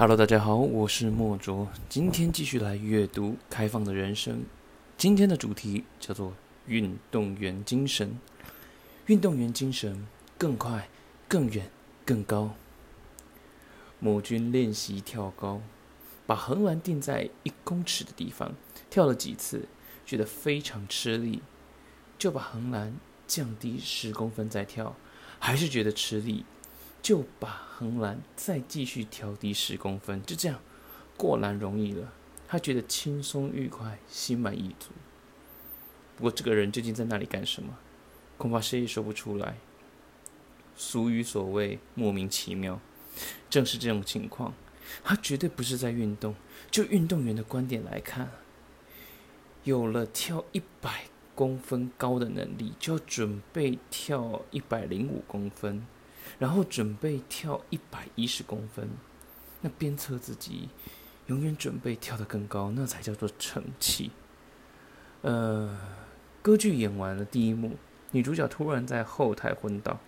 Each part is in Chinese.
Hello，大家好，我是莫卓，今天继续来阅读《开放的人生》。今天的主题叫做“运动员精神”。运动员精神更快、更远、更高。某军练习跳高，把横栏定在一公尺的地方，跳了几次，觉得非常吃力，就把横栏降低十公分再跳，还是觉得吃力。就把横栏再继续调低十公分，就这样过栏容易了。他觉得轻松愉快，心满意足。不过这个人究竟在那里干什么？恐怕谁也说不出来。俗语所谓莫名其妙，正是这种情况。他绝对不是在运动。就运动员的观点来看，有了跳一百公分高的能力，就要准备跳一百零五公分。然后准备跳一百一十公分，那鞭策自己，永远准备跳得更高，那才叫做成器。呃，歌剧演完了第一幕，女主角突然在后台昏倒，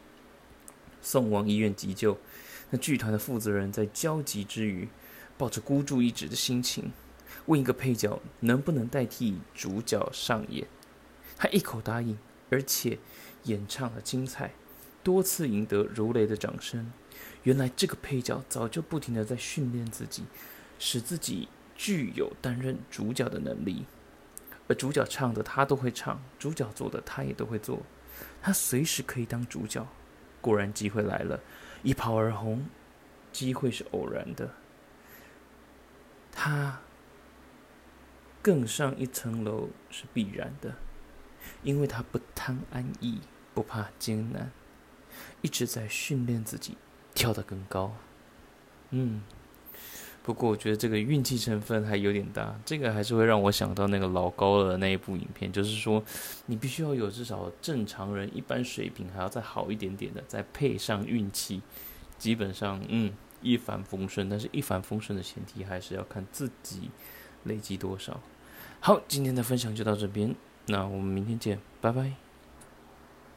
送往医院急救。那剧团的负责人在焦急之余，抱着孤注一掷的心情，问一个配角能不能代替主角上演。他一口答应，而且演唱了精彩。多次赢得如雷的掌声。原来这个配角早就不停的在训练自己，使自己具有担任主角的能力。而主角唱的他都会唱，主角做的他也都会做，他随时可以当主角。果然机会来了，一炮而红。机会是偶然的，他更上一层楼是必然的，因为他不贪安逸，不怕艰难。一直在训练自己跳得更高，嗯，不过我觉得这个运气成分还有点大，这个还是会让我想到那个老高的那一部影片，就是说你必须要有至少正常人一般水平，还要再好一点点的，再配上运气，基本上嗯一帆风顺。但是一帆风顺的前提还是要看自己累积多少。好，今天的分享就到这边，那我们明天见，拜拜。